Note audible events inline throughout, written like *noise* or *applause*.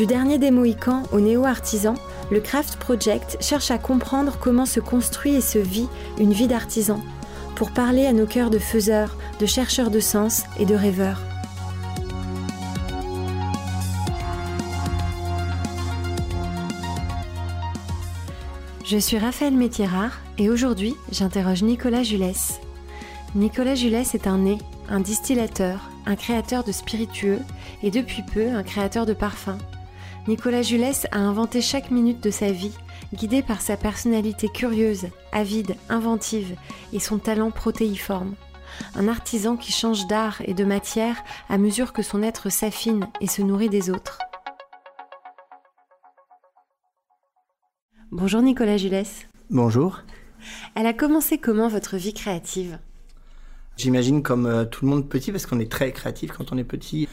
Du dernier des Mohicans au néo-artisan, le Craft Project cherche à comprendre comment se construit et se vit une vie d'artisan pour parler à nos cœurs de faiseurs, de chercheurs de sens et de rêveurs. Je suis Raphaël Métierard et aujourd'hui j'interroge Nicolas Julès. Nicolas Julès est un né, un distillateur, un créateur de spiritueux et depuis peu un créateur de parfums. Nicolas Julès a inventé chaque minute de sa vie guidé par sa personnalité curieuse, avide, inventive et son talent protéiforme. Un artisan qui change d'art et de matière à mesure que son être s'affine et se nourrit des autres. Bonjour Nicolas Julès. Bonjour. Elle a commencé comment votre vie créative? J'imagine comme euh, tout le monde petit parce qu'on est très créatif quand on est petit.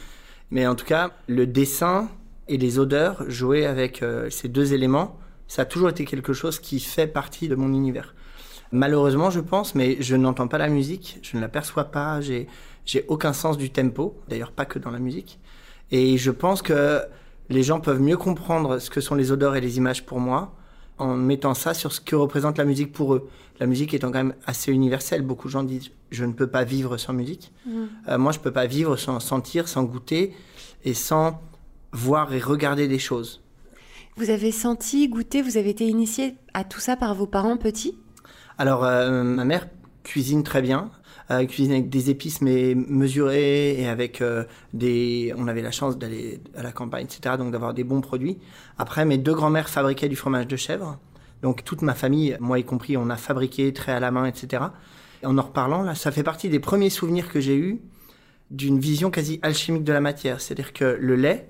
Mais en tout cas, le dessin et les odeurs, jouer avec euh, ces deux éléments, ça a toujours été quelque chose qui fait partie de mon univers. Malheureusement, je pense, mais je n'entends pas la musique, je ne la perçois pas, j'ai, j'ai aucun sens du tempo, d'ailleurs pas que dans la musique. Et je pense que les gens peuvent mieux comprendre ce que sont les odeurs et les images pour moi en mettant ça sur ce que représente la musique pour eux. La musique étant quand même assez universelle. Beaucoup de gens disent je ne peux pas vivre sans musique. Mmh. Euh, moi, je peux pas vivre sans sentir, sans goûter et sans voir et regarder des choses. Vous avez senti, goûté, vous avez été initié à tout ça par vos parents petits? Alors, euh, ma mère cuisine très bien. Euh, cuisine avec des épices mais mesurées et avec euh, des... On avait la chance d'aller à la campagne, etc. Donc d'avoir des bons produits. Après, mes deux grands-mères fabriquaient du fromage de chèvre. Donc toute ma famille, moi y compris, on a fabriqué très à la main, etc. en en reparlant, là, ça fait partie des premiers souvenirs que j'ai eus d'une vision quasi alchimique de la matière. C'est-à-dire que le lait,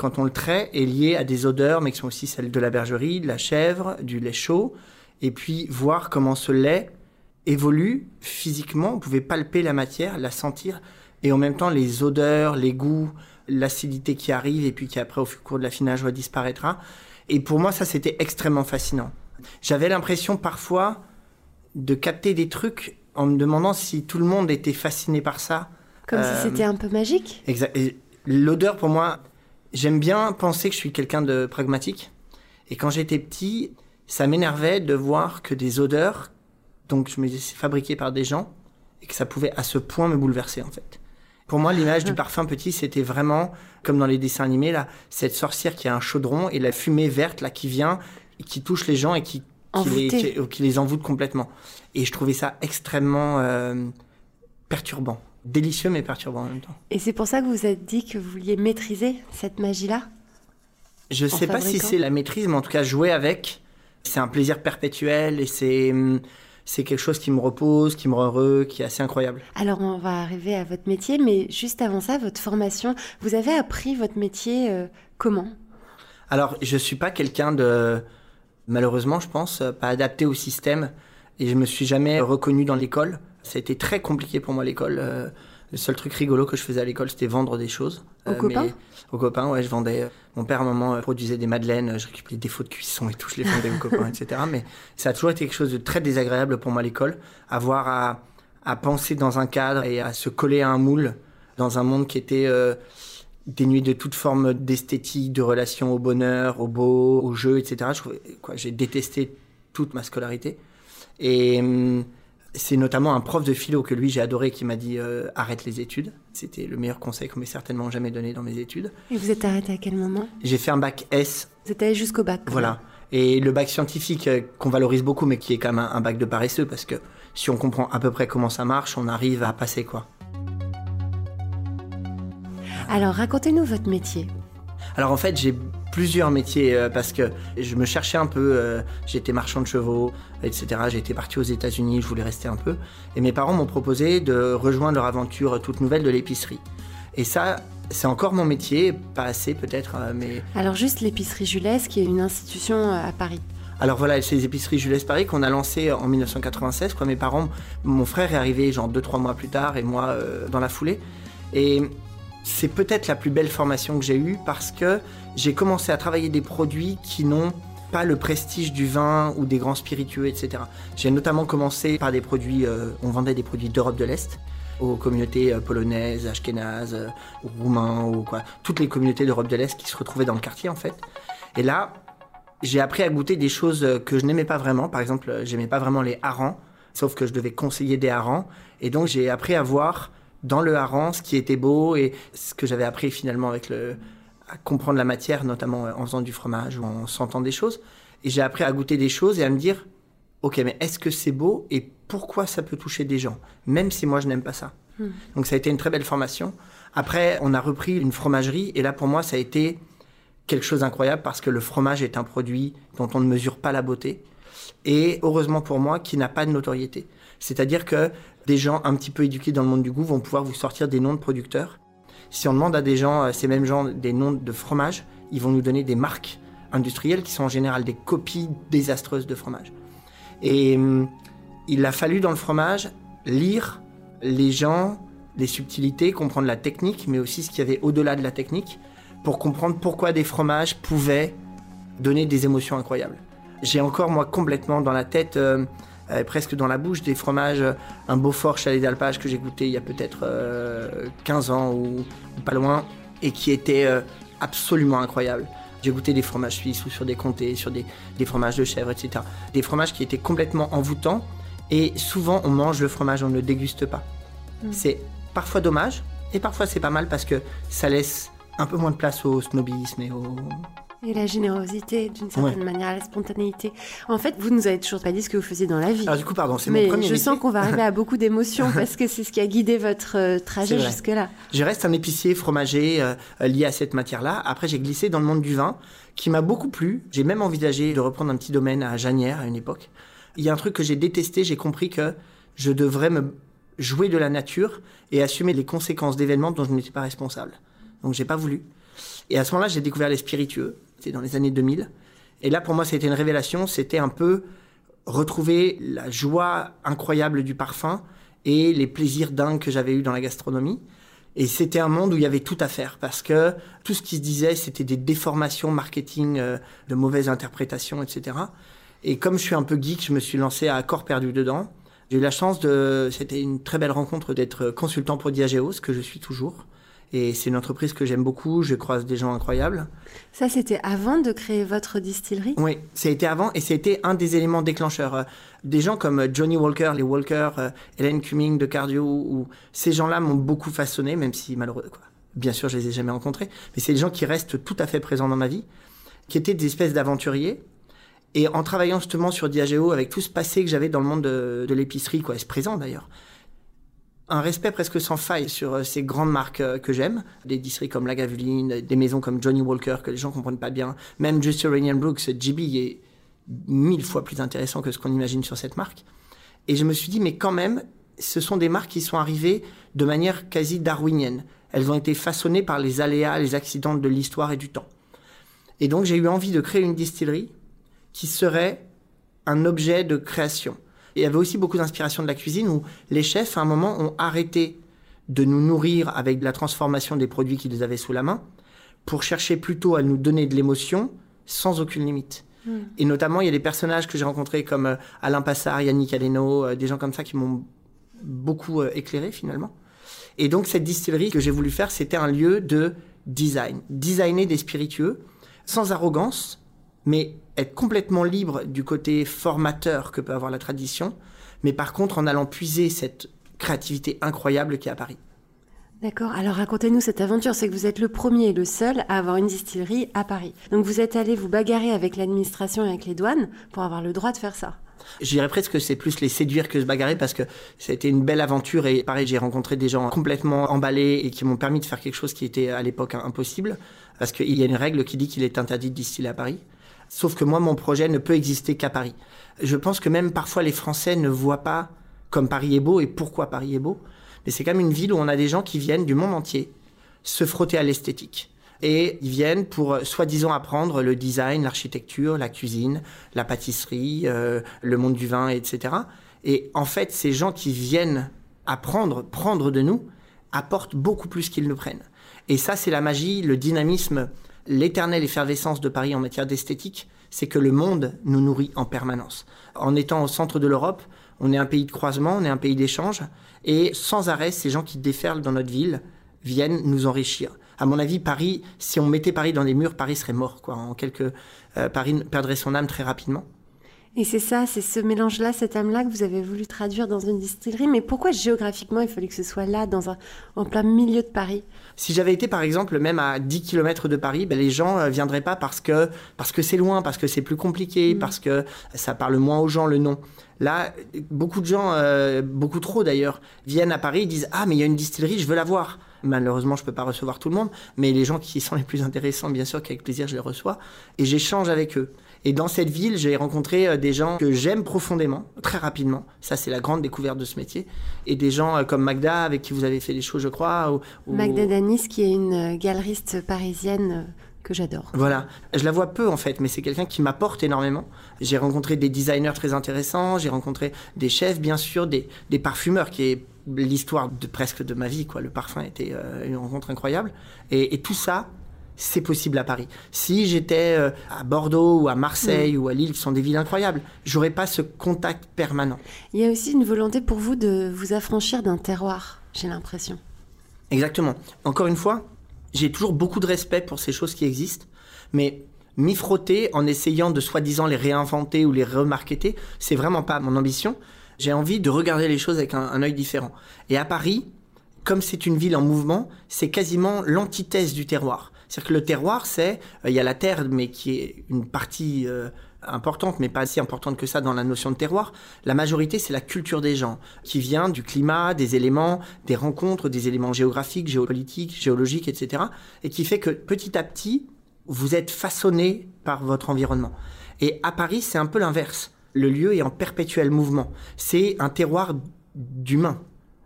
quand on le trait, est lié à des odeurs, mais qui sont aussi celles de la bergerie, de la chèvre, du lait chaud. Et puis voir comment ce lait évolue physiquement. On pouvait palper la matière, la sentir, et en même temps les odeurs, les goûts, l'acidité qui arrive, et puis qui après au cours de l'affinage disparaîtra. Et pour moi, ça c'était extrêmement fascinant. J'avais l'impression parfois de capter des trucs en me demandant si tout le monde était fasciné par ça. Comme si euh, c'était un peu magique? Exact. L'odeur pour moi, J'aime bien penser que je suis quelqu'un de pragmatique. Et quand j'étais petit, ça m'énervait de voir que des odeurs, donc je me disais fabriquées par des gens, et que ça pouvait à ce point me bouleverser en fait. Pour moi, l'image du parfum petit, c'était vraiment comme dans les dessins animés là, cette sorcière qui a un chaudron et la fumée verte là qui vient, et qui touche les gens et qui qui les, qui, les, envoûte complètement. Et je trouvais ça extrêmement euh, perturbant délicieux mais perturbant en même temps. Et c'est pour ça que vous vous êtes dit que vous vouliez maîtriser cette magie-là Je ne sais pas si c'est la maîtrise, mais en tout cas jouer avec, c'est un plaisir perpétuel et c'est hum, c'est quelque chose qui me repose, qui me rend heureux, qui est assez incroyable. Alors on va arriver à votre métier, mais juste avant ça, votre formation, vous avez appris votre métier euh, comment? Alors je suis pas quelqu'un de malheureusement, je pense, pas adapté au système et je me suis jamais reconnu dans l'école. Ça a été très compliqué pour moi l'école. Euh, le seul truc rigolo que je faisais à l'école, c'était vendre des choses. Aux euh, copains? Aux copains, ouais, je vendais. Euh, mon père, à un moment, produisait des madeleines, je récupérais des défauts de cuisson et tout, je les vendais aux *laughs* copains, etc. Mais ça a toujours été quelque chose de très désagréable pour moi l'école. Avoir à, à, penser dans un cadre et à se coller à un moule dans un monde qui était dénué de toute forme d'esthétique, de relation au bonheur, au beau, au jeu, etc. J'ai détesté toute ma scolarité. Et. Hum, c'est notamment un prof de philo que lui j'ai adoré qui m'a dit euh, arrête les études. C'était le meilleur conseil qu'on m'ait certainement jamais donné dans mes études. Et vous êtes arrêté à quel moment? J'ai fait un bac S. Vous êtes allé jusqu'au bac. Voilà. Et le bac scientifique euh, qu'on valorise beaucoup, mais qui est quand même un, bac de paresseux, parce que si on comprend à peu près comment ça marche, on arrive à passer quoi. Alors racontez-nous votre métier. Alors en fait, j'ai plusieurs métiers euh, parce que je me cherchais un peu. Euh, j'étais marchand de chevaux, etc. J'étais parti aux États-Unis, je voulais rester un peu. Et mes parents m'ont proposé de rejoindre leur aventure toute nouvelle de l'épicerie. Et ça, c'est encore mon métier, pas assez peut-être, euh, mais. Alors juste l'épicerie Julès, qui est une institution à Paris. Alors voilà, c'est les épiceries Jules Paris qu'on a lancé en 1996. Quoi. Mes parents, mon frère est arrivé genre 2-3 mois plus tard et moi euh, dans la foulée. Et c'est peut-être la plus belle formation que j'ai eue parce que j'ai commencé à travailler des produits qui n'ont pas le prestige du vin ou des grands spiritueux, etc. J'ai notamment commencé par des produits, euh, on vendait des produits d'Europe de l'Est aux communautés euh, polonaises, ashkénazes, euh, roumains ou quoi, toutes les communautés d'Europe de l'Est qui se retrouvaient dans le quartier en fait. Et là, j'ai appris à goûter des choses que je n'aimais pas vraiment. Par exemple, j'aimais pas vraiment les harengs, sauf que je devais conseiller des harengs. Et donc, j'ai appris à voir dans le hareng ce qui était beau et ce que j'avais appris finalement avec le, à comprendre la matière, notamment en faisant du fromage ou en sentant des choses. Et j'ai appris à goûter des choses et à me dire, ok, mais est-ce que c'est beau et pourquoi ça peut toucher des gens, même si moi je n'aime pas ça? Hmm. Donc ça a été une très belle formation. Après, on a repris une fromagerie et là pour moi ça a été quelque chose d'incroyable parce que le fromage est un produit dont on ne mesure pas la beauté et heureusement pour moi qui n'a pas de notoriété. C'est-à-dire que des gens un petit peu éduqués dans le monde du goût vont pouvoir vous sortir des noms de producteurs si on demande à des gens, euh, ces mêmes gens, des noms de fromage, ils vont nous donner des marques industrielles qui sont en général des copies désastreuses de fromage. Et hum, il a fallu dans le fromage lire les gens, les subtilités, comprendre la technique, mais aussi ce qu'il y avait au-delà de la technique, pour comprendre pourquoi des fromages pouvaient donner des émotions incroyables. J'ai encore, moi, complètement dans la tête euh, presque dans la bouche, des fromages, un Beaufort chalet d'alpage que j'ai goûté il y a peut-être 15 euh, ans ou, pas loin, et qui était euh, absolument incroyable. J'ai goûté des fromages suisses ou sur des comtés, sur des, fromages de chèvre, etc. Des fromages qui étaient complètement envoûtants, et souvent on mange le fromage, on ne le déguste pas. Mm. C'est parfois dommage, et parfois c'est pas mal parce que ça laisse un peu moins de place au snobisme et au, et la générosité, d'une certaine manière, la spontanéité. En fait, vous nous avez toujours pas dit ce que vous faisiez dans la vie. Alors du coup, pardon, c'est mon premier je sens qu'on va arriver à beaucoup d'émotions *laughs* parce que c'est ce qui a guidé votre euh, trajet jusque-là. Je reste un épicier fromager euh, lié à cette matière-là. Après, j'ai glissé dans le monde du vin qui m'a beaucoup plu. J'ai même envisagé de reprendre un petit domaine à Janière à une époque. Il y a un truc que j'ai détesté, j'ai compris que je devrais me jouer de la nature et assumer les conséquences d'événements dont je n'étais pas responsable. Donc j'ai pas voulu. Et à ce moment-là, j'ai découvert les spiritueux. C'était dans les années 2000. Et là, pour moi, c'était une révélation. C'était un peu retrouver la joie incroyable du parfum et les plaisirs dingues que j'avais eus dans la gastronomie. Et c'était un monde où il y avait tout à faire parce que tout ce qui se disait, c'était des déformations marketing, euh, de mauvaises interprétations, etc. Et comme je suis un peu geek, je me suis lancé à corps perdu dedans. J'ai eu la chance de, c'était une très belle rencontre d'être consultant pour Diageo, ce que je suis toujours. Et c'est une entreprise que j'aime beaucoup, je croise des gens incroyables. Ça, c'était avant de créer votre distillerie? Oui, ça a été avant et c'était un des éléments déclencheurs. Euh, des gens comme euh, Johnny Walker, les Walker, euh, Hélène Cumming de Cardio, ou ces gens-là m'ont beaucoup façonné, même si malheureux, quoi. Bien sûr, je les ai jamais rencontrés, mais c'est des gens qui restent tout à fait présents dans ma vie, qui étaient des espèces d'aventuriers. Et en travaillant justement sur Diageo, avec tout ce passé que j'avais dans le monde de, de l'épicerie, quoi, ce présent d'ailleurs, un respect presque sans faille sur euh, ces grandes marques euh, que j'aime, des districts comme Lagavulin, des maisons comme Johnny Walker que les gens comprennent pas bien, même Just Uranian Brooks, JB est mille fois plus intéressant que ce qu'on imagine sur cette marque. Et je me suis dit, mais quand même, ce sont des marques qui sont arrivées de manière quasi darwinienne. Elles ont été façonnées par les aléas, les accidents de l'histoire et du temps. Et donc j'ai eu envie de créer une distillerie qui serait un objet de création il y avait aussi beaucoup d'inspiration de la cuisine où les chefs, à un moment, ont arrêté de nous nourrir avec la transformation des produits qu'ils avaient sous la main pour chercher plutôt à nous donner de l'émotion sans aucune limite. Hmm. Et notamment, il y a des personnages que j'ai rencontrés comme euh, Alain Passard, Yannick Aleno, euh, des gens comme ça qui m'ont beaucoup euh, éclairé finalement. Et donc, cette distillerie que j'ai voulu faire, c'était un lieu de design. Designer des spiritueux sans arrogance, mais être complètement libre du côté formateur que peut avoir la tradition, mais par contre en allant puiser cette créativité incroyable qui est à Paris. D'accord. Alors racontez-nous cette aventure. C'est que vous êtes le premier et le seul à avoir une distillerie à Paris. Donc vous êtes allé vous bagarrer avec l'administration et avec les douanes pour avoir le droit de faire ça. Je dirais presque que c'est plus les séduire que se bagarrer parce que a été une belle aventure et pareil, j'ai rencontré des gens complètement emballés et qui m'ont permis de faire quelque chose qui était à l'époque impossible parce qu'il y a une règle qui dit qu'il est interdit de distiller à Paris. Sauf que moi, mon projet ne peut exister qu'à Paris. Je pense que même parfois les Français ne voient pas comme Paris est beau et pourquoi Paris est beau. Mais c'est quand même une ville où on a des gens qui viennent du monde entier se frotter à l'esthétique. et ils viennent pour euh, soi-disant apprendre le design, l'architecture, la cuisine, la pâtisserie, euh, le monde du vin, etc. Et en fait, ces gens qui viennent apprendre, prendre de nous, apportent beaucoup plus qu'ils ne prennent. Et ça, c'est la magie, le dynamisme, l'éternelle effervescence de Paris en matière d'esthétique, c'est que le monde nous nourrit en permanence. En étant au centre de l'Europe, on est un pays de croisement, on est un pays d'échange, et sans arrêt, ces gens qui déferlent dans notre ville viennent nous enrichir. À mon avis, Paris, si on mettait Paris dans les murs, Paris serait mort. Quoi. En quelques, euh, Paris perdrait son âme très rapidement. Et c'est ça, c'est ce mélange-là, cette âme-là que vous avez voulu traduire dans une distillerie. Mais pourquoi géographiquement il fallait que ce soit là, dans un, en plein milieu de Paris? Si j'avais été par exemple même à 10 km de Paris, ben, les gens ne euh, viendraient pas parce que parce que c'est loin, parce que c'est plus compliqué, mm. parce que ça parle moins aux gens le nom. Là, beaucoup de gens, euh, beaucoup trop d'ailleurs, viennent à Paris et disent Ah, mais il y a une distillerie, je veux la voir. Malheureusement, je ne peux pas recevoir tout le monde, mais les gens qui sont les plus intéressants, bien sûr, qu'avec plaisir, je les reçois. Et j'échange avec eux. Et dans cette ville, j'ai rencontré euh, des gens que j'aime profondément, très rapidement. Ça, c'est la grande découverte de ce métier. Et des gens euh, comme Magda, avec qui vous avez fait des choses, je crois. Magda Danis, qui est une galeriste parisienne que j'adore. Voilà, je la vois peu en fait, mais c'est quelqu'un qui m'apporte énormément. J'ai rencontré des designers très intéressants, j'ai rencontré des chefs, bien sûr, des, des parfumeurs, qui est l'histoire de presque de ma vie. Quoi. Le parfum était euh, une rencontre incroyable. Et, tout ça, c'est possible à Paris. Si j'étais euh, à Bordeaux ou à Marseille mm. ou à Lille, qui sont des villes incroyables, j'aurais pas ce contact permanent. Il y a aussi une volonté pour vous de vous affranchir d'un terroir, j'ai l'impression. Exactement. Encore une fois, j'ai toujours beaucoup de respect pour ces choses qui existent, mais m'y frotter en essayant de soi-disant les réinventer ou les remarketer, c'est vraiment pas mon ambition. J'ai envie de regarder les choses avec un, un œil différent. Et à Paris, comme c'est une ville en mouvement, c'est quasiment l'antithèse du terroir. C'est-à-dire que le terroir, c'est, euh, il y a la terre, mais qui est une partie euh, importante, mais pas si importante que ça dans la notion de terroir. La majorité, c'est la culture des gens, qui vient du climat, des éléments, des rencontres, des éléments géographiques, géopolitiques, géologiques, etc. Et qui fait que petit à petit, vous êtes façonné par votre environnement. Et à Paris, c'est un peu l'inverse. Le lieu est en perpétuel mouvement. C'est un terroir d'humain,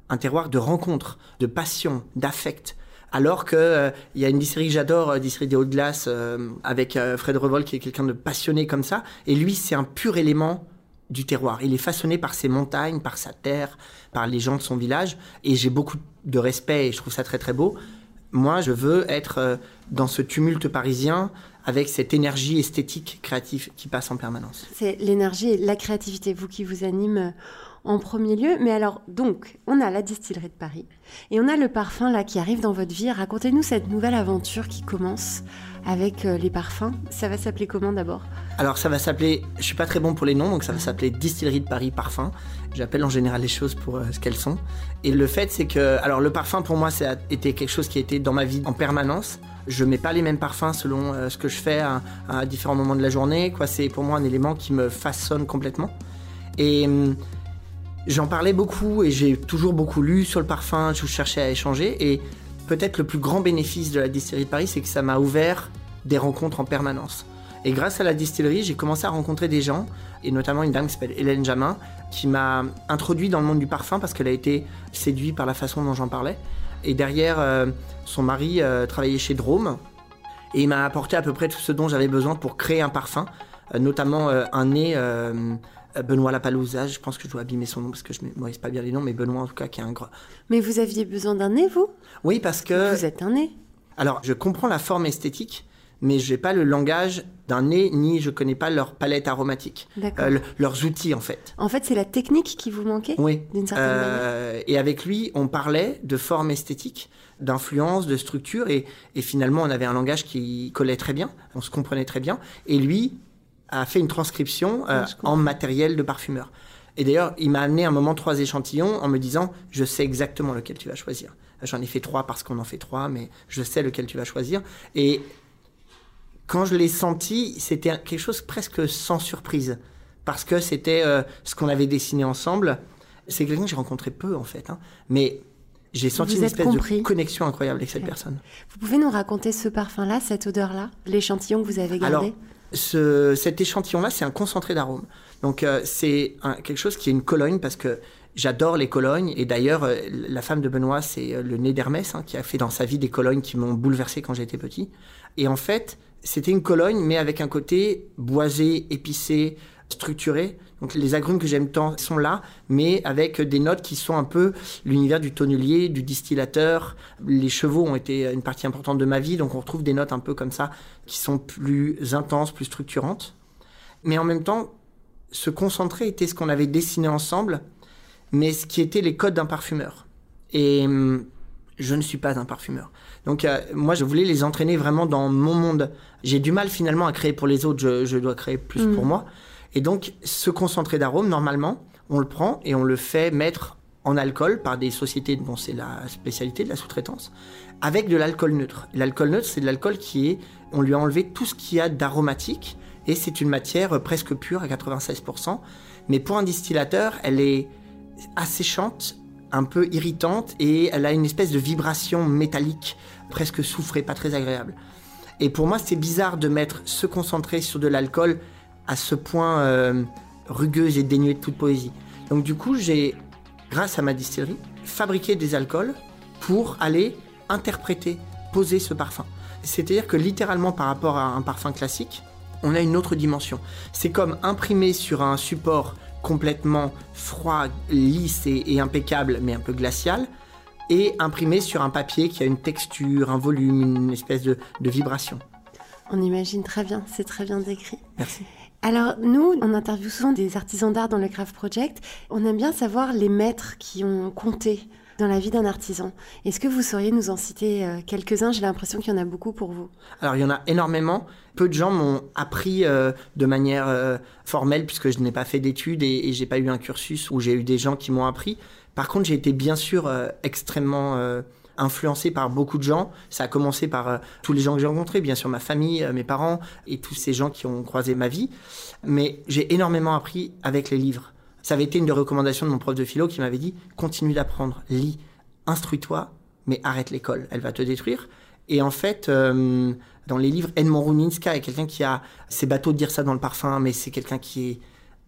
un terroir de rencontres, de passion, d'affect. Alors qu'il euh, y a une distillerie que j'adore, euh, des Hautes-Glaces, euh, avec Fred Revol, qui est quelqu'un de passionné comme ça. Et lui, c'est un pur élément du terroir. Il est façonné par ses montagnes, par sa terre, par les gens de son village. Et j'ai beaucoup de respect et je trouve ça très très beau. Moi, je veux être dans ce tumulte parisien avec cette énergie esthétique créative qui passe en permanence. C'est l'énergie et la créativité, vous qui vous anime en premier lieu. Mais alors, donc, on a la distillerie de Paris et on a le parfum là qui arrive dans votre vie. Racontez-nous cette nouvelle aventure qui commence avec euh, les parfums. Ça va s'appeler comment d'abord? Alors, ça va s'appeler, je suis pas très bon pour les noms, donc ça va s'appeler Distillerie de Paris Parfum. J'appelle en général les choses pour euh, ce qu'elles sont. Et le fait, c'est que, alors, le parfum pour moi, ça a été quelque chose qui a été dans ma vie en permanence. Je mets pas les mêmes parfums selon euh, ce que je fais à, à, différents moments de la journée. Quoi, c'est pour moi un élément qui me façonne complètement. Et hum, J'en parlais beaucoup et j'ai toujours beaucoup lu sur le parfum, je cherchais à échanger. Et peut-être le plus grand bénéfice de la distillerie de Paris, c'est que ça m'a ouvert des rencontres en permanence. Et grâce à la distillerie, j'ai commencé à rencontrer des gens, et notamment une dame qui s'appelle Hélène Jamin, qui m'a introduit dans le monde du parfum parce qu'elle a été séduite par la façon dont j'en parlais. Et derrière, euh, son mari euh, travaillait chez Drôme, et il m'a apporté à peu près tout ce dont j'avais besoin pour créer un parfum, euh, notamment un nez Benoît Lapalouza, je pense que je dois abîmer son nom parce que je ne mémorise pas bien les noms, mais Benoît en tout cas qui est un gros. Mais vous aviez besoin d'un nez, vous? Oui, parce que. Vous êtes un nez. Alors, je comprends la forme esthétique, mais je n'ai pas le langage d'un nez, ni je connais pas leur palette aromatique, euh, leurs outils en fait. En fait, c'est la technique qui vous manquait Oui. D'une certaine euh, manière. Et avec lui, on parlait de forme esthétique, d'influence, de structure, et, et finalement, on avait un langage qui collait très bien, on se comprenait très bien. Et lui, a fait une transcription euh, en matériel de parfumeur. Et d'ailleurs, il m'a amené un moment trois échantillons en me disant Je sais exactement lequel tu vas choisir. J'en ai fait trois parce qu'on en fait trois, mais je sais lequel tu vas choisir. Et quand je l'ai senti, c'était quelque chose presque sans surprise. Parce que c'était euh, ce qu'on avait dessiné ensemble. C'est quelqu'un que j'ai rencontré peu, en fait. Hein. Mais j'ai senti une espèce de connexion incroyable avec cette personne. Vous pouvez nous raconter ce parfum-là, cette odeur-là, l'échantillon que vous avez gardé cet échantillon-là, c'est un concentré d'arôme. Donc euh, c'est quelque chose qui est une colonne parce que J'adore les colognes et d'ailleurs euh, la femme de Benoît c'est le nez d'Hermès hein, qui a fait dans sa vie des colognes qui m'ont bouleversé quand j'étais petit. Et en fait c'était une cologne mais avec un côté boisé, épicé, structuré. Donc les agrumes que j'aime tant sont là, mais avec des notes qui sont un peu l'univers du tonnelier, du distillateur. Les chevaux ont été une partie importante de ma vie, donc on retrouve des notes un peu comme ça qui sont plus intenses, plus structurantes. Mais en même temps, ce concentré était ce qu'on avait dessiné ensemble mais ce qui était les codes d'un parfumeur. Et hum, je ne suis pas un parfumeur. Donc euh, moi, je voulais les entraîner vraiment dans mon monde. J'ai du mal finalement à créer pour les autres, je, dois créer plus pour mm. moi. Et donc, ce concentré d'arôme, normalement, on le prend et on le fait mettre en alcool par des sociétés dont c'est la spécialité de la sous-traitance, avec de l'alcool neutre. L'alcool neutre, c'est de l'alcool qui est, on lui a enlevé tout ce qu'il y a d'aromatique, et c'est une matière presque pure à 96%. Mais pour un distillateur, elle est asséchante, un peu irritante et elle a une espèce de vibration métallique, presque soufrée, pas très agréable. Et pour moi, c'est bizarre de mettre se concentrer sur de l'alcool à ce point euh, rugueuse et dénuée de toute poésie. Donc du coup, j'ai, grâce à ma distillerie, fabriqué des alcools pour aller interpréter, poser ce parfum. C'est-à-dire que littéralement par rapport à un parfum classique, on a une autre dimension. C'est comme imprimer sur un support complètement froid, lisse et, impeccable, mais un peu glacial, et imprimé sur un papier qui a une texture, un volume, une espèce de, vibration. On imagine très bien, c'est très bien décrit. Merci. Alors, nous, on interviewe souvent des artisans d'art dans le Craft Project. On aime bien savoir les maîtres qui ont compté dans la vie d'un artisan. Est-ce que vous sauriez nous en citer euh, quelques-uns? J'ai l'impression qu'il y en a beaucoup pour vous. Alors, il y en a énormément. Peu de gens m'ont appris euh, de manière euh, formelle, puisque je n'ai pas fait d'études et, et j'ai pas eu un cursus où j'ai eu des gens qui m'ont appris. Par contre, j'ai été bien sûr extrêmement influencé par beaucoup de gens. Ça a commencé par tous les gens que j'ai rencontrés, bien sûr ma famille, mes parents et tous ces gens qui ont croisé ma vie. Mais j'ai énormément appris avec les livres. Ça avait été une des recommandations de mon prof de philo qui m'avait dit continue d'apprendre, lis, instruis-toi, mais arrête l'école, elle va te détruire. Et en fait, euh, dans les livres, Edmond Runinska est quelqu'un qui a. C'est bateau de dire ça dans le parfum, mais c'est quelqu'un qui est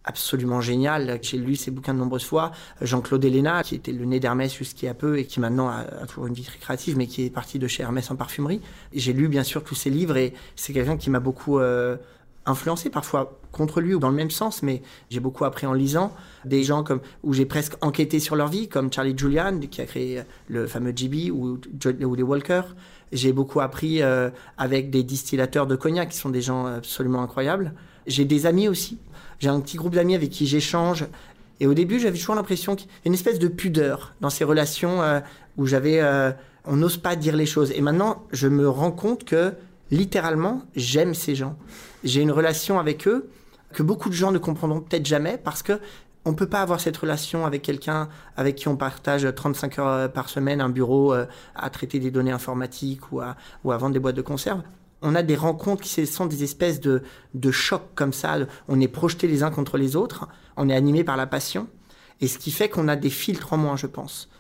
absolument génial. J'ai lu ses bouquins de nombreuses fois. Jean-Claude Héléna, qui était le nez d'Hermès jusqu'il y a peu et qui maintenant a, toujours une vie très créative, mais qui est parti de chez Hermès en parfumerie. J'ai lu bien sûr tous ses livres et c'est quelqu'un qui m'a beaucoup euh, influencé, parfois contre lui ou dans le même sens, mais j'ai beaucoup appris en lisant. Des gens comme, où j'ai presque enquêté sur leur vie, comme Charlie Julian, qui a créé le fameux GB, ou, ou les Walker. J'ai beaucoup appris euh, avec des distillateurs de cognac, qui sont des gens absolument incroyables. J'ai des amis aussi. J'ai un petit groupe d'amis avec qui j'échange. Et au début, j'avais toujours l'impression qu'il y a une espèce de pudeur dans ces relations euh, où j'avais... Euh, on n'ose pas dire les choses. Et maintenant, je me rends compte que littéralement, j'aime ces gens. J'ai une relation avec eux que beaucoup de gens ne comprendront peut-être jamais parce que on peut pas avoir cette relation avec quelqu'un avec qui on partage 35 heures euh, par semaine un bureau à traiter des données informatiques ou à, ou à vendre des boîtes de conserve. On a des rencontres qui sont des espèces de, de chocs comme ça. On est projetés les uns contre les autres. On est animé par la passion. Et ce qui fait qu'on a des filtres en moins, je pense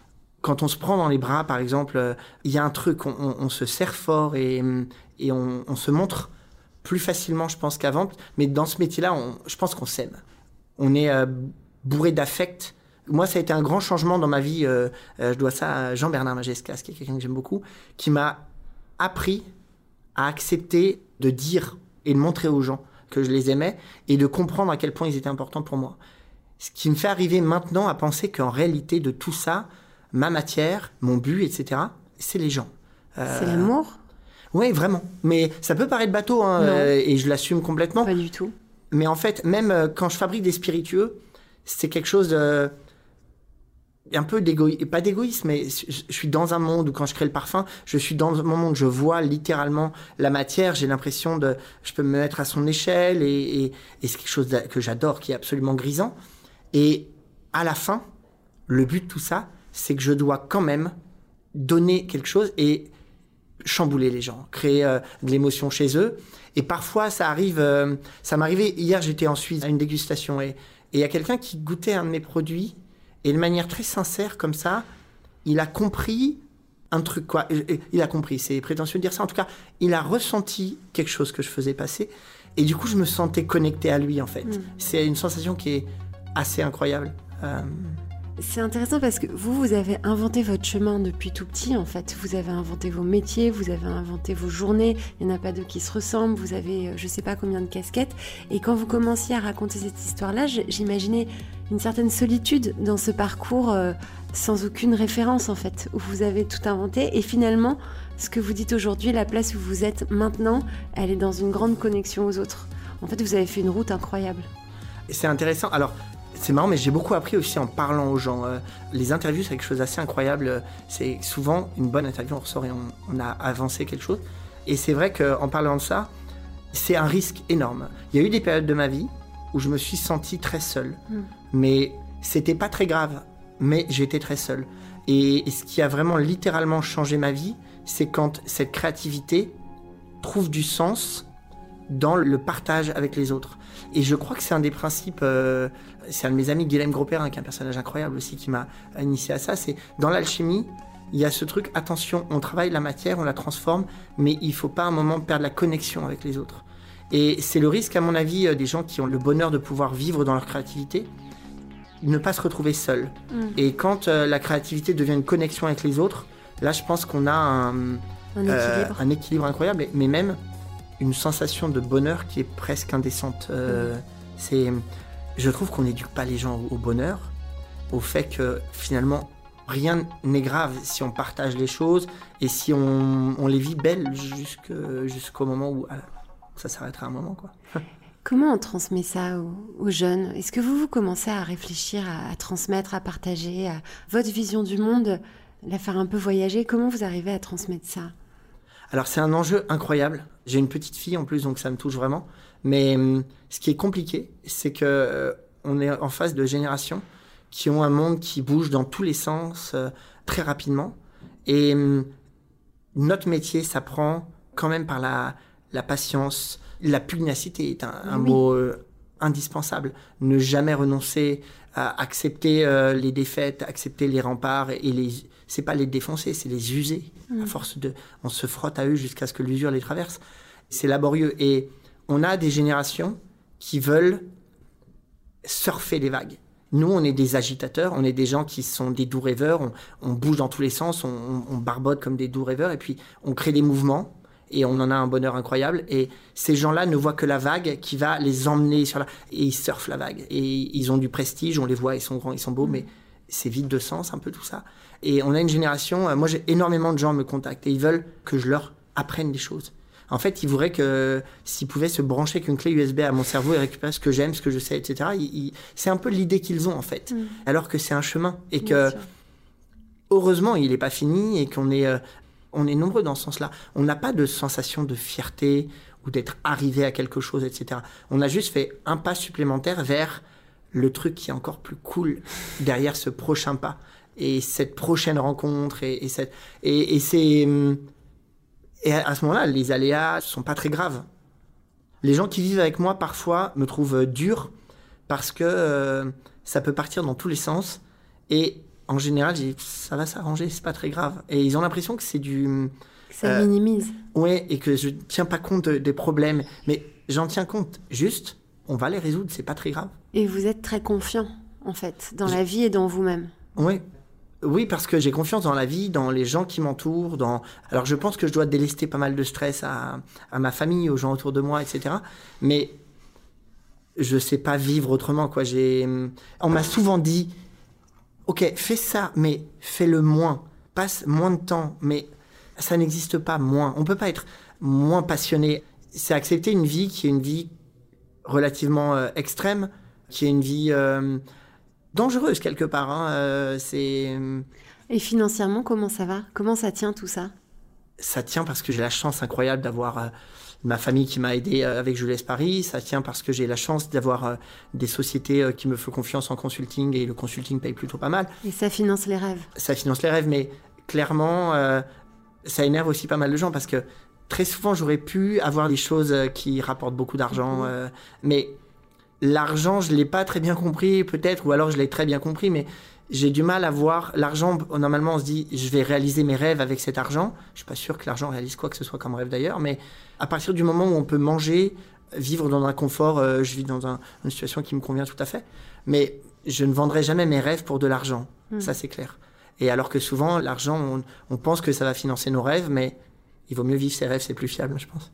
quand on se prend dans les bras, par exemple, euh, il y a un truc, on, se serre fort et, et on, se montre plus facilement, je pense, qu'avant. Mais dans ce métier-là, je pense qu'on s'aime. On est euh, bourré d'affect. Moi, ça a été un grand changement dans ma vie. Euh, je dois ça à Jean-Bernard Magescas, qui est quelqu'un que j'aime beaucoup, qui m'a appris à accepter de dire et de montrer aux gens que je les aimais et de comprendre à quel point ils étaient importants pour moi. Ce qui me fait arriver maintenant à penser qu'en réalité, de tout ça, ma matière, mon but, etc., c'est les gens. Euh, c'est l'amour? Oui, vraiment. Mais ça peut paraître bateau, hein, euh, et je l'assume complètement. Pas du tout. Mais en fait, même euh, quand je fabrique des spiritueux, c'est quelque chose de un peu d'égoïsme, pas d'égoïsme, mais je, suis dans un monde où quand je crée le parfum, je suis dans mon monde, je vois littéralement la matière, j'ai l'impression de, je peux me mettre à son échelle et, et c'est quelque chose que j'adore, qui est absolument grisant. Et à la fin, le but de tout ça, c'est que je dois quand même donner quelque chose et chambouler les gens, créer euh, de l'émotion chez eux. Et parfois, ça arrive, euh, ça m'arrivait, hier j'étais en Suisse à une dégustation et il y a quelqu'un qui goûtait un de mes produits et de manière très sincère comme ça, il a compris un truc, quoi. Il a compris, c'est prétentieux de dire ça. En tout cas, il a ressenti quelque chose que je faisais passer. Et du coup, je me sentais connecté à lui, en fait. Mm. C'est une sensation qui est assez incroyable. Euh, C'est intéressant parce que vous, vous avez inventé votre chemin depuis tout petit, en fait. Vous avez inventé vos métiers, vous avez inventé vos journées. Il n'y en a pas deux qui se ressemblent. Vous avez, euh, je ne sais pas combien de casquettes. Et quand vous commenciez à raconter cette histoire-là, j'imaginais une certaine solitude dans ce parcours euh, sans aucune référence, en fait, où vous avez tout inventé. Et finalement, ce que vous dites aujourd'hui, la place où vous êtes maintenant, elle est dans une grande connexion aux autres. En fait, vous avez fait une route incroyable. C'est intéressant. Alors, c'est marrant, mais j'ai beaucoup appris aussi en parlant aux gens. Euh, les interviews, c'est quelque chose d'assez incroyable. C'est souvent une bonne interview, on ressort et on, a avancé quelque chose. Et c'est vrai qu'en parlant de ça, c'est un risque énorme. Il y a eu des périodes de ma vie où je me suis senti très seul. Mm. Mais c'était pas très grave, mais j'étais très seul. Et, ce qui a vraiment littéralement changé ma vie, c'est quand cette créativité trouve du sens dans le partage avec les autres. Et je crois que c'est un des principes, euh, c'est un de mes amis, Guilhem Grosperrin, qui est un personnage incroyable aussi, qui m'a initié à ça, c'est dans l'alchimie, il y a ce truc, attention, on travaille la matière, on la transforme, mais il faut pas un moment perdre la connexion avec les autres. Et c'est le risque, à mon avis, euh, des gens qui ont le bonheur de pouvoir vivre dans leur créativité, ne pas se retrouver seuls. Mm. Et quand euh, la créativité devient une connexion avec les autres, là, je pense qu'on a un, un, équilibre. incroyable, mais même une sensation de bonheur qui est presque indécente. Mm. C'est je trouve qu'on n'éduque pas les gens au bonheur, au fait que finalement rien n'est grave si on partage les choses et si on, les vit belles jusqu'au moment où ça s'arrêtera un moment. quoi. *laughs* Comment on transmet ça aux, jeunes? Est-ce que vous, vous commencez à réfléchir, à, transmettre, à partager à votre vision du monde, la faire un peu voyager? Comment vous arrivez à transmettre ça? Alors c'est un enjeu incroyable. J'ai une petite fille en plus, donc ça me touche vraiment. Mais hum, ce qui est compliqué, c'est que euh, on est en face de générations qui ont un monde qui bouge dans tous les sens euh, très rapidement. Et hum, notre métier s'apprend quand même par la, la patience. La pugnacité est un, mot euh, indispensable. Ne jamais renoncer à accepter les défaites, accepter les remparts et les. C'est pas les défoncer, c'est les user. À mmh. force de, on se frotte à eux jusqu'à ce que l'usure les traverse. C'est laborieux et on a des générations qui veulent surfer les vagues. Nous, on est des agitateurs, on est des gens qui sont des doux rêveurs, on, bouge dans tous les sens, on, barbote comme des doux rêveurs, et puis on crée des mouvements, et on en a un bonheur incroyable. Et ces gens-là ne voient que la vague qui va les emmener sur la... Et ils surfent la vague. Et ils ont du prestige, on les voit, ils sont grands, ils sont beaux, mais c'est vide de sens un peu tout ça. Et on a une génération, euh, moi j'ai énormément de gens me contactent, et ils veulent que je leur apprenne des choses. En fait, ils voudraient que s'ils pouvaient se brancher avec une clé USB à mon cerveau et récupérer ce que j'aime, ce que je sais, etc. c'est un peu l'idée qu'ils ont en fait, mm. alors que c'est un chemin et que heureusement il n'est pas fini et qu'on est euh, on est nombreux dans ce sens-là. On n'a pas de sensation de fierté ou d'être arrivé à quelque chose, etc. On a juste fait un pas supplémentaire vers le truc qui est encore plus cool derrière ce prochain pas et cette prochaine rencontre et, et, cette, et, c'est et à, ce moment-là, les aléas sont pas très graves. Les gens qui vivent avec moi parfois me trouvent dur parce que euh, ça peut partir dans tous les sens. Et en général, ça va s'arranger, c'est pas très grave. Et ils ont l'impression que c'est du. Ça euh, minimise. Ouais, et que je tiens pas compte des problèmes. Mais j'en tiens compte. Juste, on va les résoudre, c'est pas très grave. Et vous êtes très confiant, en fait, dans la vie et dans vous-même. Oui, oui, parce que j'ai confiance dans la vie, dans les gens qui m'entourent. Dans... Alors je pense que je dois délester pas mal de stress à, ma famille, aux gens autour de moi, etc. Mais je sais pas vivre autrement. Quoi. J'ai... On m'a souvent dit, ok, fais ça, mais fais-le moins. Passe moins de temps, mais ça n'existe pas moins. On peut pas être moins passionné. C'est accepter une vie qui est une vie relativement euh, extrême, qui est une vie... Euh, dangereuse quelque part. Hein, euh, c'est. Et financièrement, comment ça va? Comment ça tient tout ça? Ça tient parce que j'ai la chance incroyable d'avoir ma famille qui m'a aidé avec Jules Paris. Ça tient parce que j'ai la chance d'avoir des sociétés qui me font confiance en consulting et le consulting paye plutôt pas mal. Et ça finance les rêves. Ça finance les rêves, mais clairement, ça énerve aussi pas mal de gens parce que très souvent j'aurais pu avoir des choses qui rapportent beaucoup d'argent, mais l'argent, je l'ai pas très bien compris, peut-être, ou alors je l'ai très bien compris, mais j'ai du mal à voir l'argent. Normalement, on se dit, je vais réaliser mes rêves avec cet argent. Je suis pas sûr que l'argent réalise quoi que ce soit comme rêve d'ailleurs, mais à partir du moment où on peut manger, vivre dans un confort, euh, je vis dans une situation qui me convient tout à fait. Mais je ne vendrai jamais mes rêves pour de l'argent. Hmm. Ça, c'est clair. Et alors que souvent, l'argent, on, on pense que ça va financer nos rêves, mais il vaut mieux vivre ses rêves, c'est plus fiable, je pense.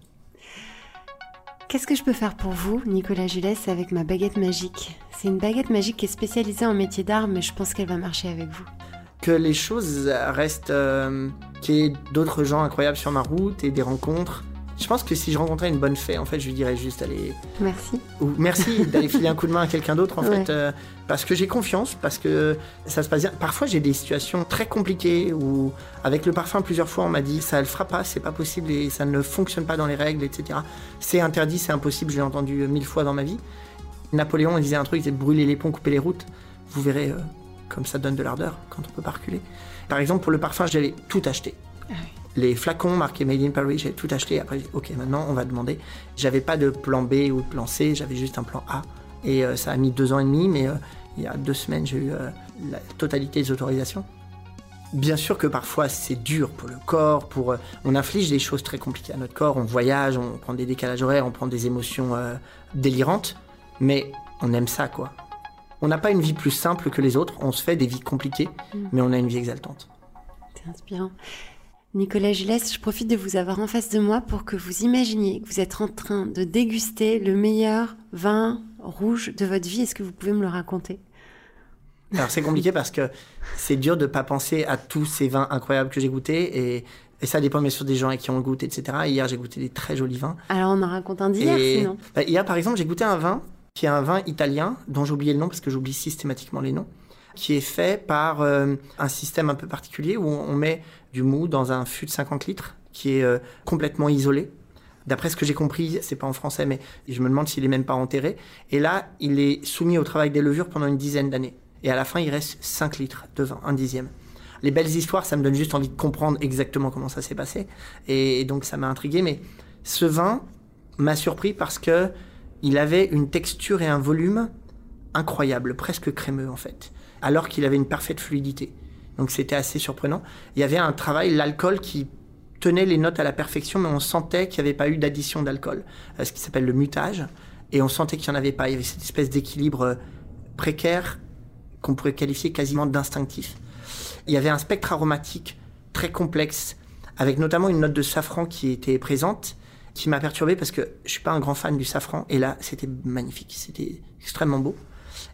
Qu'est-ce que je peux faire pour vous, Nicolas Julès, avec ma baguette magique C'est une baguette magique qui est spécialisée en métier d'art, mais je pense qu'elle va marcher avec vous. Que les choses restent. euh, qu'il y ait d'autres gens incroyables sur ma route et des rencontres. Je pense que si je rencontrais une bonne fée, en fait, je lui dirais juste allez. Merci. Ou merci *laughs* d'aller filer un coup de main à quelqu'un d'autre, en Ouais. fait. euh, parce que j'ai confiance, parce que ça se passe bien. Parfois, j'ai des situations très compliquées où, avec le parfum, plusieurs fois, on m'a dit ça le fera pas, c'est pas possible et ça ne fonctionne pas dans les règles, etc. C'est interdit, c'est impossible, je l'ai entendu mille fois dans ma vie. Napoléon il disait un truc, il disait brûler les ponts, couper les routes. Vous verrez euh, comme ça donne de l'ardeur quand on peut pas reculer. Par exemple, pour le parfum, j'avais tout acheté. Ah Les flacons marqués Made in Paris, j'avais tout acheté. Après, j'ai dit, ok, maintenant on va demander. J'avais pas de plan B ou de plan C, j'avais juste un plan A. Et euh, ça a mis deux ans et demi, mais euh, il y a deux semaines, j'ai eu euh, la totalité des autorisations. Bien sûr que parfois c'est dur pour le corps, pour on inflige des choses très compliquées à notre corps, on voyage, on prend des décalages horaires, on prend des émotions délirantes, mais on aime ça quoi. On n'a pas une vie plus simple que les autres, on se fait des vies compliquées, Mm. mais on a une vie exaltante. C'est inspirant. Nicolas Julès, je profite de vous avoir en face de moi pour que vous imaginiez que vous êtes en train de déguster le meilleur vin rouge de votre vie. Est-ce que vous pouvez me le raconter? Alors c'est compliqué parce que c'est dur de pas penser à tous ces vins incroyables que j'ai goûtés et, et ça dépend bien sûr des gens qui on le goûte, etc. Hier j'ai goûté des très jolis vins. Alors on en raconte un d'hier sinon. Bah, hier, par exemple, j'ai goûté un vin qui est un vin italien dont j'ai oublié le nom parce que j'oublie systématiquement les noms, qui est fait par euh, un système un peu particulier où on met du mou dans un fût de 50 litres qui est euh, complètement isolé. D'après ce que j'ai compris, c'est pas en français, mais je me demande s'il est même pas enterré. Et là, il est soumis au travail des levures pendant une dizaine d'années. Et à la fin, il reste 5 litres de vin, un dixième. Les belles histoires, ça me donne juste envie de comprendre exactement comment ça s'est passé. Et donc, ça m'a intrigué. Mais ce vin m'a surpris parce que il avait une texture et un volume incroyable, presque crémeux en fait, alors qu'il avait une parfaite fluidité. Donc c'était assez surprenant. Il y avait un travail, l'alcool qui tenait les notes à la perfection, mais on sentait qu'il n'y avait pas eu d'addition d'alcool, euh, ce qui s'appelle le mutage, et on sentait qu'il n'y en avait pas. Il y avait cette espèce d'équilibre euh, précaire qu'on pourrait qualifier quasiment d'instinctif. Il y avait un spectre aromatique très complexe, avec notamment une note de safran qui était présente, qui m'a perturbé parce que je suis pas un grand fan du safran, et là c'était magnifique, c'était extrêmement beau.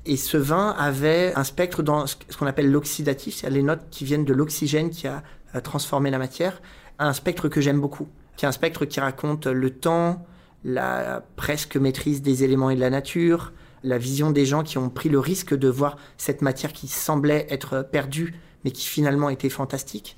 Et ce vin avait un spectre dans ce qu'on appelle l'oxydatif, c'est-à-dire les notes qui viennent de l'oxygène qui a euh, transformé la matière, un spectre que j'aime beaucoup, qui est un spectre qui raconte le temps, la presque maîtrise des éléments et de la nature, la vision des gens qui ont pris le risque de voir cette matière qui semblait être perdue, mais qui finalement était fantastique.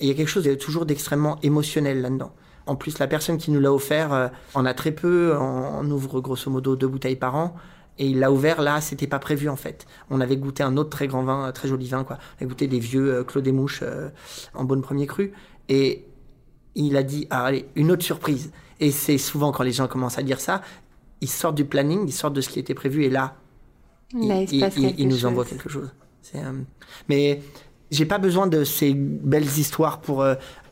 Et il y a quelque chose de toujours d'extrêmement émotionnel là-dedans. En plus, la personne qui nous l'a offert euh, en a très peu, en ouvre grosso modo deux bouteilles par an. Et il l'a ouvert là, c'était pas prévu en fait. On avait goûté un autre très grand vin, euh, très joli vin quoi. On avait goûté des vieux euh, Claude et Mouche euh, en bonne premier cru. Et il a dit, ah, allez, une autre surprise. Et c'est souvent quand les gens commencent à dire ça, ils sortent du planning, ils sortent de ce qui était prévu et là, Là, il nous envoie chose. quelque chose. Euh, Mais j'ai pas besoin de ces belles histoires pour.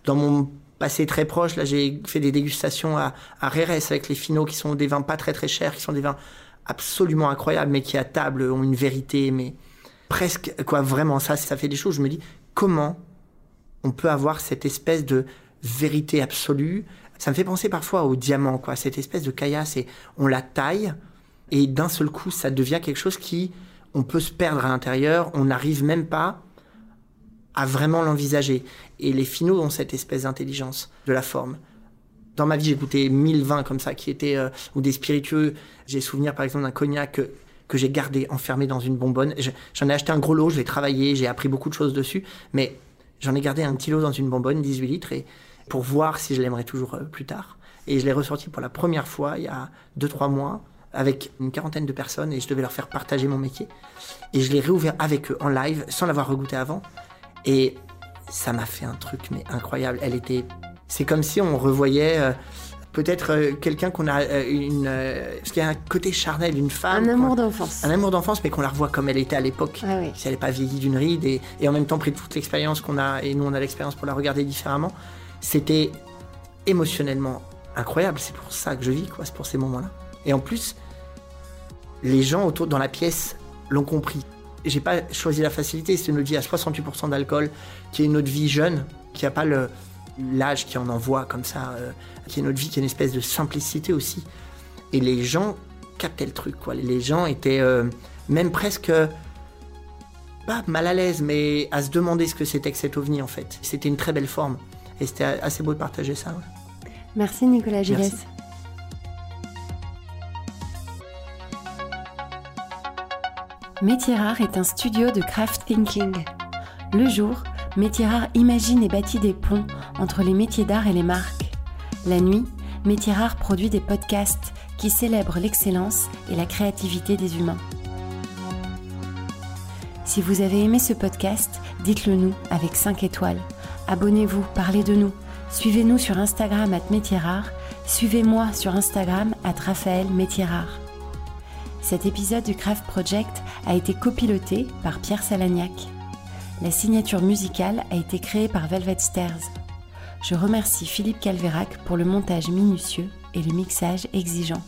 dans mon passé très proche, là, j'ai fait des dégustations à, à Rérès avec les finaux qui sont des vins pas très très chers, qui sont des vins absolument incroyables, mais qui à table ont une vérité, mais presque, quoi, vraiment, ça, ça fait des choses. Je me dis, comment on peut avoir cette espèce de vérité absolue? Ça me fait penser parfois au diamant, quoi, cette espèce de caillasse, et on la taille, et d'un seul coup, ça devient quelque chose qui, on peut se perdre à l'intérieur, on n'arrive même pas à vraiment l'envisager. Et les finaux ont cette espèce d'intelligence de la forme. Dans ma vie, j'ai goûté mille vins comme ça, qui étaient, euh, ou des spiritueux. J'ai souvenir, par exemple, d'un cognac que, j'ai gardé enfermé dans une bonbonne. Je- J'en ai acheté un gros lot, je l'ai travaillé, j'ai appris beaucoup de choses dessus, mais j'en ai gardé un petit lot dans une bonbonne, 18 litres, et pour voir si je l'aimerais toujours euh, plus tard. Et je l'ai ressorti pour la première fois il y a 2-3 mois avec une quarantaine de personnes et je devais leur faire partager mon métier. Et je l'ai réouvert avec eux en live sans l'avoir regoûté avant. Et ça m'a fait un truc mais incroyable. Elle était, c'est comme si on revoyait euh, peut-être euh, quelqu'un qu'on a euh, une, parce qu'il y a un côté charnel, une femme, Un amour d'enfance. un amour d'enfance, mais qu'on la revoit comme elle était à l'époque. Ah oui. Si elle n'est pas vieillie d'une ride et, et en même temps pris toute l'expérience qu'on a et nous on a l'expérience pour la regarder différemment. C'était émotionnellement incroyable. C'est pour ça que je vis, quoi. C'est pour ces moments-là. Et en plus, les gens autour dans la pièce l'ont compris. j'ai pas choisi la facilité. C'est une vie à 68% d'alcool, qui est une de vie jeune, qui a pas le l'âge qui en envoie comme ça, euh, qui est de vie qui a une espèce de simplicité aussi. Et les gens captaient le truc, quoi. Les gens étaient euh, même presque pas mal à l'aise, mais à se demander ce que c'était que cet ovni en fait. C'était une très belle forme. Et c'était assez beau de partager ça. Merci Nicolas Gilles. Métier Rare est un studio de craft thinking. Le jour, Métier Rare imagine et bâtit des ponts entre les métiers d'art et les marques. La nuit, Métier Rare produit des podcasts qui célèbrent l'excellence et la créativité des humains. Si vous avez aimé ce podcast, dites-le nous avec 5 étoiles. Abonnez-vous, parlez de nous. Suivez-nous sur Instagram at Métier Rare. Suivez-moi sur Instagram at Raphaël Métier Rare. Cet épisode du Craft Project a été copiloté par Pierre Salagnac. La signature musicale a été créée par Velvet Stairs. Je remercie Philippe Calvérac pour le montage minutieux et le mixage exigeant.